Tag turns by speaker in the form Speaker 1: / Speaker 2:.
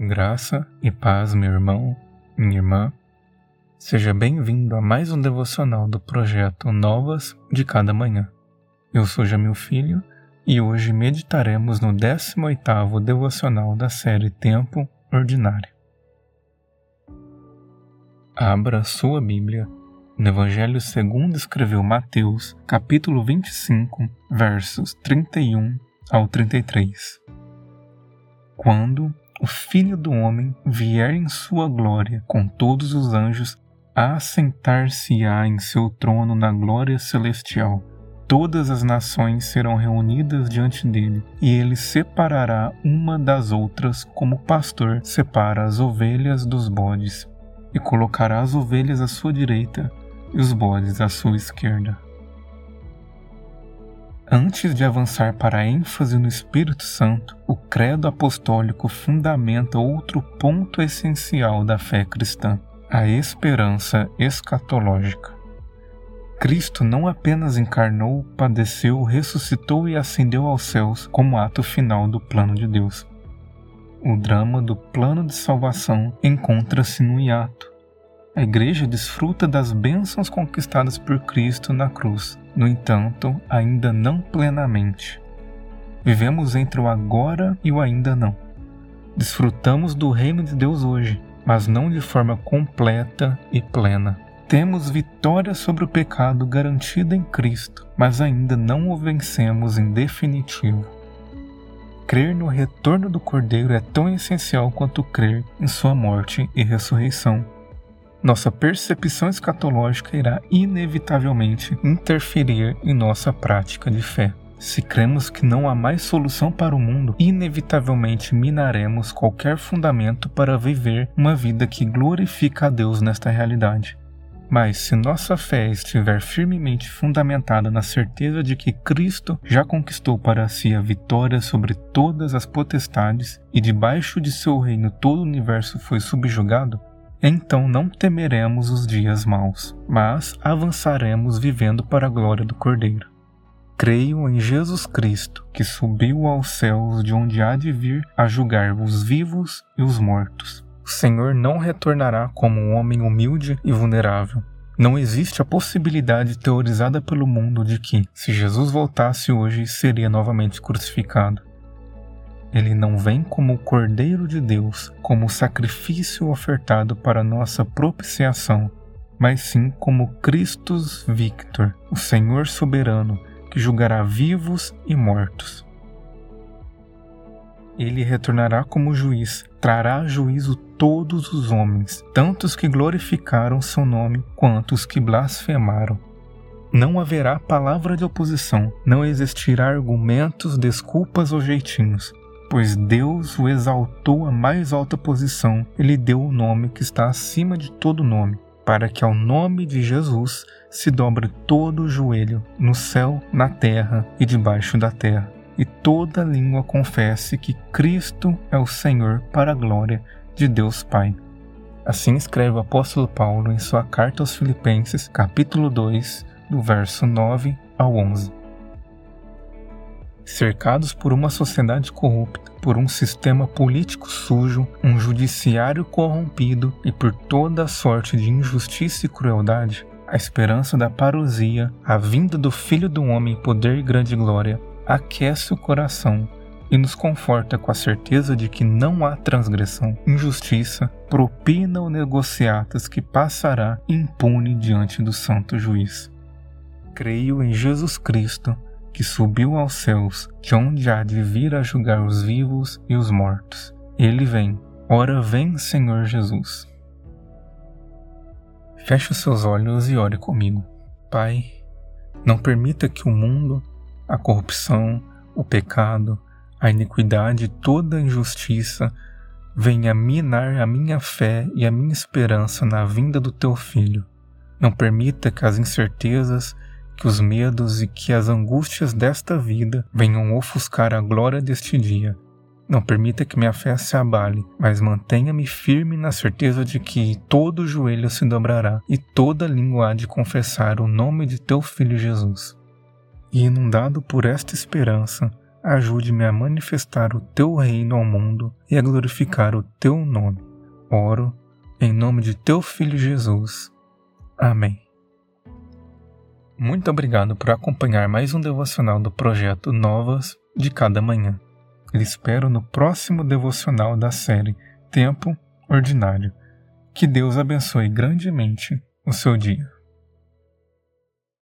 Speaker 1: Graça e paz, meu irmão, minha irmã. Seja bem-vindo a mais um devocional do projeto Novas de Cada Manhã. Eu sou Jamil Filho e hoje meditaremos no 18º devocional da série Tempo Ordinário. Abra sua Bíblia no Evangelho segundo escreveu Mateus, capítulo 25, versos 31 ao 33. Quando o Filho do Homem vier em sua glória com todos os anjos, assentar-se-á em seu trono na glória celestial. Todas as nações serão reunidas diante dele, e ele separará uma das outras, como o pastor separa as ovelhas dos bodes, e colocará as ovelhas à sua direita e os bodes à sua esquerda. Antes de avançar para a ênfase no Espírito Santo, o credo apostólico fundamenta outro ponto essencial da fé cristã: a esperança escatológica. Cristo não apenas encarnou, padeceu, ressuscitou e ascendeu aos céus como ato final do plano de Deus. O drama do plano de salvação encontra-se no hiato, a igreja desfruta das bênçãos conquistadas por Cristo na cruz, no entanto, ainda não plenamente. Vivemos entre o agora e o ainda não. Desfrutamos do reino de Deus hoje, mas não de forma completa e plena. Temos vitória sobre o pecado garantida em Cristo, mas ainda não o vencemos em definitivo. Crer no retorno do Cordeiro é tão essencial quanto crer em sua morte e ressurreição nossa percepção escatológica irá inevitavelmente interferir em nossa prática de fé. Se cremos que não há mais solução para o mundo, inevitavelmente minaremos qualquer fundamento para viver uma vida que glorifica a Deus nesta realidade. Mas se nossa fé estiver firmemente fundamentada na certeza de que Cristo já conquistou para si a vitória sobre todas as potestades e debaixo de seu reino todo o universo foi subjugado, então não temeremos os dias maus, mas avançaremos vivendo para a glória do Cordeiro. Creio em Jesus Cristo, que subiu aos céus de onde há de vir a julgar os vivos e os mortos. O Senhor não retornará como um homem humilde e vulnerável. Não existe a possibilidade teorizada pelo mundo de que, se Jesus voltasse hoje, seria novamente crucificado. Ele não vem como o Cordeiro de Deus, como sacrifício ofertado para nossa propiciação, mas sim como Christus Victor, o Senhor soberano, que julgará vivos e mortos. Ele retornará como juiz, trará juízo todos os homens, tanto os que glorificaram seu nome quanto os que blasfemaram. Não haverá palavra de oposição, não existirá argumentos, desculpas ou jeitinhos pois Deus o exaltou à mais alta posição e lhe deu o nome que está acima de todo nome, para que ao nome de Jesus se dobre todo o joelho, no céu, na terra e debaixo da terra, e toda língua confesse que Cristo é o Senhor para a glória de Deus Pai. Assim escreve o apóstolo Paulo em sua carta aos Filipenses, capítulo 2, do verso 9 ao 11 cercados por uma sociedade corrupta, por um sistema político sujo, um judiciário corrompido e por toda sorte de injustiça e crueldade, a esperança da parousia, a vinda do Filho do Homem em poder e grande glória, aquece o coração e nos conforta com a certeza de que não há transgressão, injustiça, propina ou negociatas que passará impune diante do santo juiz. Creio em Jesus Cristo, que subiu aos céus, de onde há de vir a julgar os vivos e os mortos. Ele vem, ora vem, Senhor Jesus. Feche os seus olhos e ore comigo. Pai, não permita que o mundo, a corrupção, o pecado, a iniquidade toda a injustiça venha minar a minha fé e a minha esperança na vinda do teu filho. Não permita que as incertezas que os medos e que as angústias desta vida venham ofuscar a glória deste dia. Não permita que minha fé se abale, mas mantenha-me firme na certeza de que todo joelho se dobrará e toda língua há de confessar o nome de teu Filho Jesus. E inundado por esta esperança, ajude-me a manifestar o teu reino ao mundo e a glorificar o teu nome. Oro em nome de teu filho Jesus. Amém. Muito obrigado por acompanhar mais um devocional do projeto Novas de Cada Manhã. Lhe espero no próximo devocional da série Tempo Ordinário. Que Deus abençoe grandemente o seu dia.